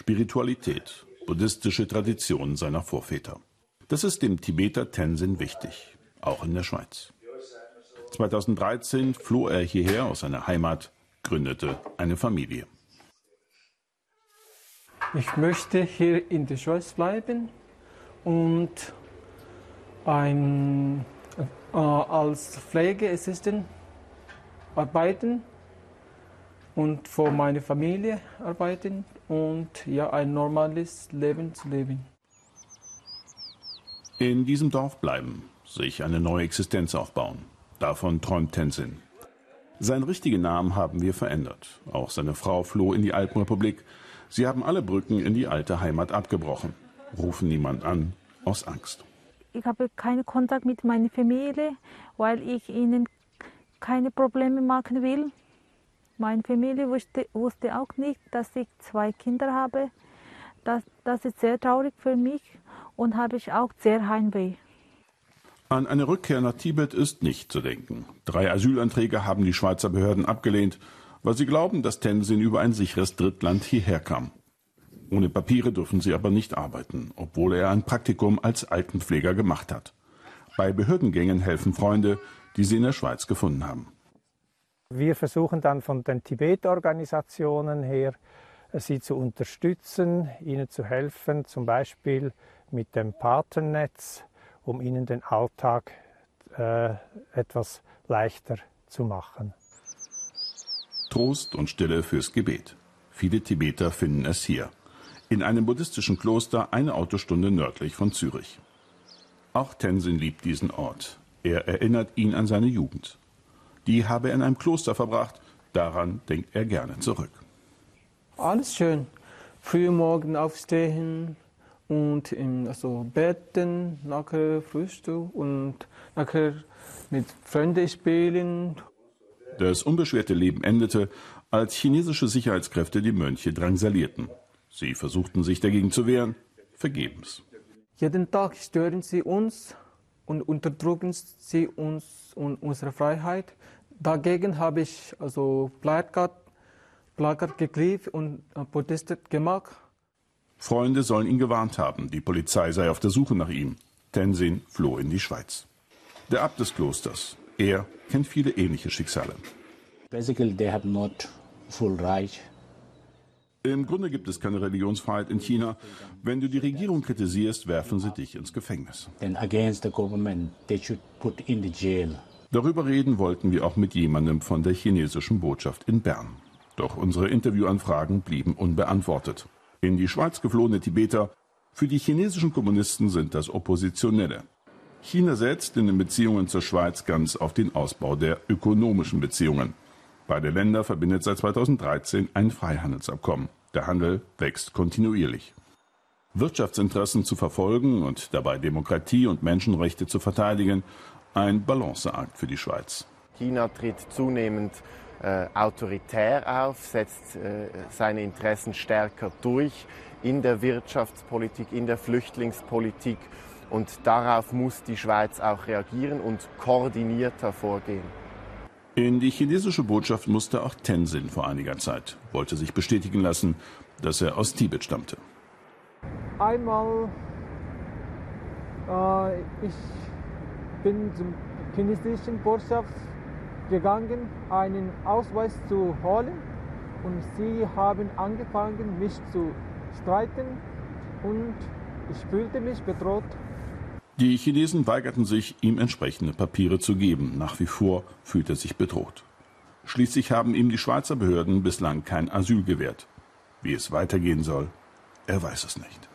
Spiritualität, buddhistische Traditionen seiner Vorväter. Das ist dem Tibeter Tenzin wichtig, auch in der Schweiz. 2013 floh er hierher aus seiner Heimat, gründete eine Familie. Ich möchte hier in der Schweiz bleiben und ein, äh, als Pflegeassistent arbeiten und für meine Familie arbeiten und ja ein normales Leben zu leben. In diesem Dorf bleiben, sich eine neue Existenz aufbauen. Davon träumt Tenzin. Seinen richtigen Namen haben wir verändert. Auch seine Frau floh in die Alpenrepublik. Sie haben alle Brücken in die alte Heimat abgebrochen, rufen niemand an aus Angst. Ich habe keinen Kontakt mit meiner Familie, weil ich ihnen keine Probleme machen will. Meine Familie wusste, wusste auch nicht, dass ich zwei Kinder habe. Das, das ist sehr traurig für mich und habe ich auch sehr Heimweh. An eine Rückkehr nach Tibet ist nicht zu denken. Drei Asylanträge haben die Schweizer Behörden abgelehnt, weil sie glauben, dass Tenzin über ein sicheres Drittland hierher kam. Ohne Papiere dürfen sie aber nicht arbeiten, obwohl er ein Praktikum als Altenpfleger gemacht hat. Bei Behördengängen helfen Freunde, die sie in der Schweiz gefunden haben. Wir versuchen dann von den Tibet-Organisationen her, sie zu unterstützen, ihnen zu helfen, zum Beispiel mit dem Patennetz, um ihnen den Alltag äh, etwas leichter zu machen. Trost und Stille fürs Gebet. Viele Tibeter finden es hier. In einem buddhistischen Kloster eine Autostunde nördlich von Zürich. Auch Tenzin liebt diesen Ort. Er erinnert ihn an seine Jugend. Die habe er in einem Kloster verbracht. Daran denkt er gerne zurück. Alles schön. Früh morgen aufstehen, und im also Betten, nachher Frühstück und nachher mit Freunden spielen. Das unbeschwerte Leben endete, als chinesische Sicherheitskräfte die Mönche drangsalierten. Sie versuchten sich dagegen zu wehren, vergebens. Jeden Tag stören sie uns und unterdrücken sie uns und unsere Freiheit. Dagegen habe ich also Plakat, Plakat geklebt und protestiert gemacht. Freunde sollen ihn gewarnt haben, die Polizei sei auf der Suche nach ihm. Tenzin floh in die Schweiz. Der Abt des Klosters, er kennt viele ähnliche Schicksale. Basically, they have not full right im Grunde gibt es keine Religionsfreiheit in China. Wenn du die Regierung kritisierst, werfen sie dich ins Gefängnis. Darüber reden wollten wir auch mit jemandem von der chinesischen Botschaft in Bern. Doch unsere Interviewanfragen blieben unbeantwortet in die Schweiz geflohene Tibeter, für die chinesischen Kommunisten sind das Oppositionelle. China setzt in den Beziehungen zur Schweiz ganz auf den Ausbau der ökonomischen Beziehungen. Beide Länder verbindet seit 2013 ein Freihandelsabkommen. Der Handel wächst kontinuierlich. Wirtschaftsinteressen zu verfolgen und dabei Demokratie und Menschenrechte zu verteidigen, ein Balanceakt für die Schweiz. China tritt zunehmend äh, autoritär auf, setzt äh, seine Interessen stärker durch in der Wirtschaftspolitik, in der Flüchtlingspolitik. Und darauf muss die Schweiz auch reagieren und koordinierter vorgehen. In die chinesische Botschaft musste auch Tenzin vor einiger Zeit, wollte sich bestätigen lassen, dass er aus Tibet stammte. Einmal, äh, ich bin zum chinesischen Botschaft gegangen, einen Ausweis zu holen und sie haben angefangen, mich zu streiten und ich fühlte mich bedroht. Die Chinesen weigerten sich, ihm entsprechende Papiere zu geben. Nach wie vor fühlt er sich bedroht. Schließlich haben ihm die Schweizer Behörden bislang kein Asyl gewährt. Wie es weitergehen soll, er weiß es nicht.